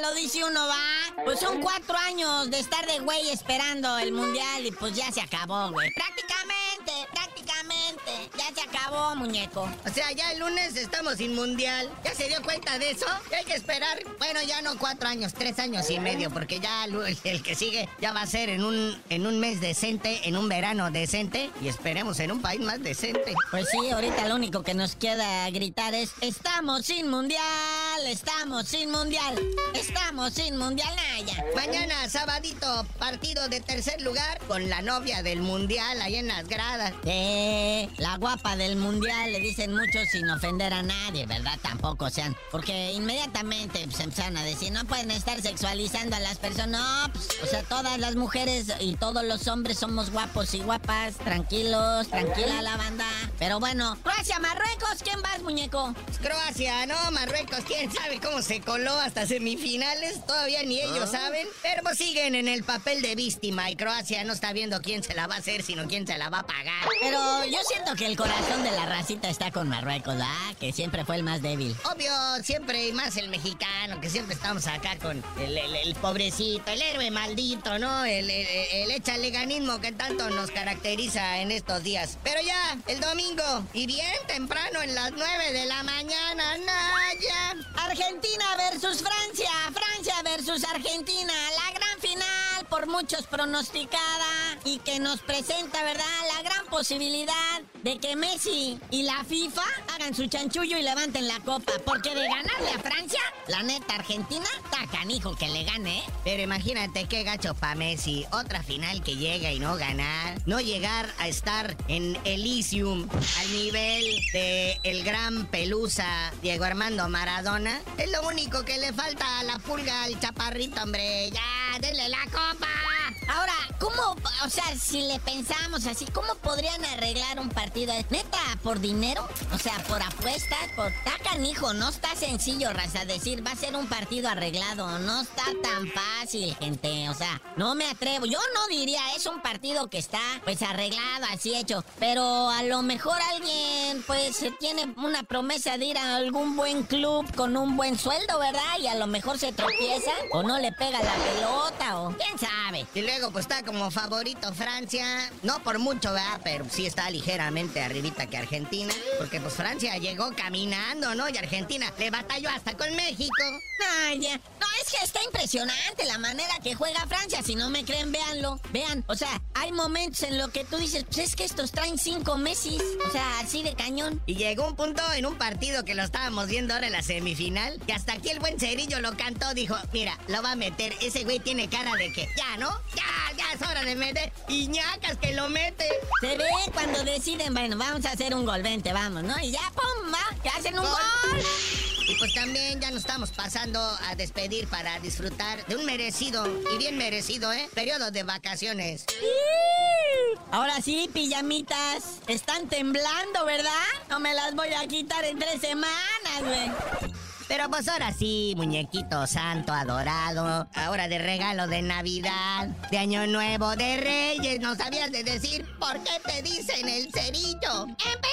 lo dice uno, va. Pues son cuatro años de estar de güey esperando el mundial y pues ya se acabó, güey. Acabó, muñeco. O sea, ya el lunes estamos sin mundial. ¿Ya se dio cuenta de eso? Que hay que esperar, bueno, ya no cuatro años, tres años y medio, porque ya el, el que sigue ya va a ser en un, en un mes decente, en un verano decente, y esperemos en un país más decente. Pues sí, ahorita lo único que nos queda gritar es, estamos sin mundial, estamos sin mundial, estamos sin mundial, Naya. Mañana, sabadito, partido de tercer lugar con la novia del mundial ahí en las gradas. Eh, la guapa del mundial, le dicen muchos sin ofender a nadie, ¿verdad? Tampoco sean. Porque inmediatamente pues, empezaron a decir, no pueden estar sexualizando a las personas. No, pues, o sea, todas las mujeres y todos los hombres somos guapos y guapas. Tranquilos, tranquila la banda. Pero bueno, Croacia, Marruecos, ¿quién vas, muñeco? Croacia, no, Marruecos, quién sabe cómo se coló hasta semifinales, todavía ni ellos saben, pero pues siguen en el papel de víctima y Croacia no está viendo quién se la va a hacer, sino quién se la va a pagar. Pero yo siento que el corazón de la racita está con Marruecos, ¿ah? Que siempre fue el más débil. Obvio, siempre y más el mexicano, que siempre estamos acá con el, el- el pobrecito, el héroe maldito, ¿no? El, el, el echaleganismo que tanto nos caracteriza en estos días. Pero ya, el domingo, y bien temprano, en las 9 de la mañana, Naya. Argentina versus Francia, Francia versus Argentina, la gran final por muchos pronosticada y que nos presenta, ¿verdad? La gran posibilidad de que Messi y la FIFA hagan su chanchullo y levanten la copa, porque de ganarle a Francia, la neta Argentina, está canijo que le gane, ¿eh? Pero imagínate qué gacho pa' Messi. Otra final que llega y no ganar. No llegar a estar en Elysium al nivel de el gran pelusa Diego Armando Maradona. Es lo único que le falta a la pulga al chaparrito, hombre. Ya, denle la copa. Ahora, ¿cómo, o sea, si le pensamos así, ¿cómo podrían arreglar un partido? ¿Neta, por dinero? O sea, por apuestas, por... Está canijo, no está sencillo, raza, decir, va a ser un partido arreglado. No está tan fácil, gente. O sea, no me atrevo. Yo no diría, es un partido que está, pues, arreglado, así hecho. Pero a lo mejor alguien, pues, se tiene una promesa de ir a algún buen club con un buen sueldo, ¿verdad? Y a lo mejor se tropieza o no le pega la pelota o... ¿Quién sabe? Y luego pues está como favorito Francia. No por mucho, ¿verdad? Pero sí está ligeramente arribita que Argentina. Porque pues Francia llegó caminando, ¿no? Y Argentina le batalló hasta con México. Ay, ya. No, es que está impresionante la manera que juega Francia. Si no me creen, véanlo. Vean, o sea, hay momentos en lo que tú dices, pues es que estos traen cinco Messi. O sea, así de cañón. Y llegó un punto en un partido que lo estábamos viendo ahora en la semifinal. Que hasta aquí el buen Cerillo lo cantó. Dijo, mira, lo va a meter. Ese güey tiene cara de que ya, ¿no? Ya, ya es hora de meter. Y ñacas que lo mete. Se ve cuando deciden, bueno, vamos a hacer un gol, vente, vamos, ¿no? Y ya, pum, va, que hacen un Gol. gol. Y pues también ya nos estamos pasando a despedir para disfrutar de un merecido y bien merecido, ¿eh? Periodo de vacaciones. Ahora sí, pijamitas, están temblando, ¿verdad? No me las voy a quitar en tres semanas, güey. Pero pues ahora sí, muñequito santo adorado. Ahora de regalo de Navidad, de Año Nuevo, de Reyes. ¿No sabías de decir por qué te dicen el cerillo? Empezando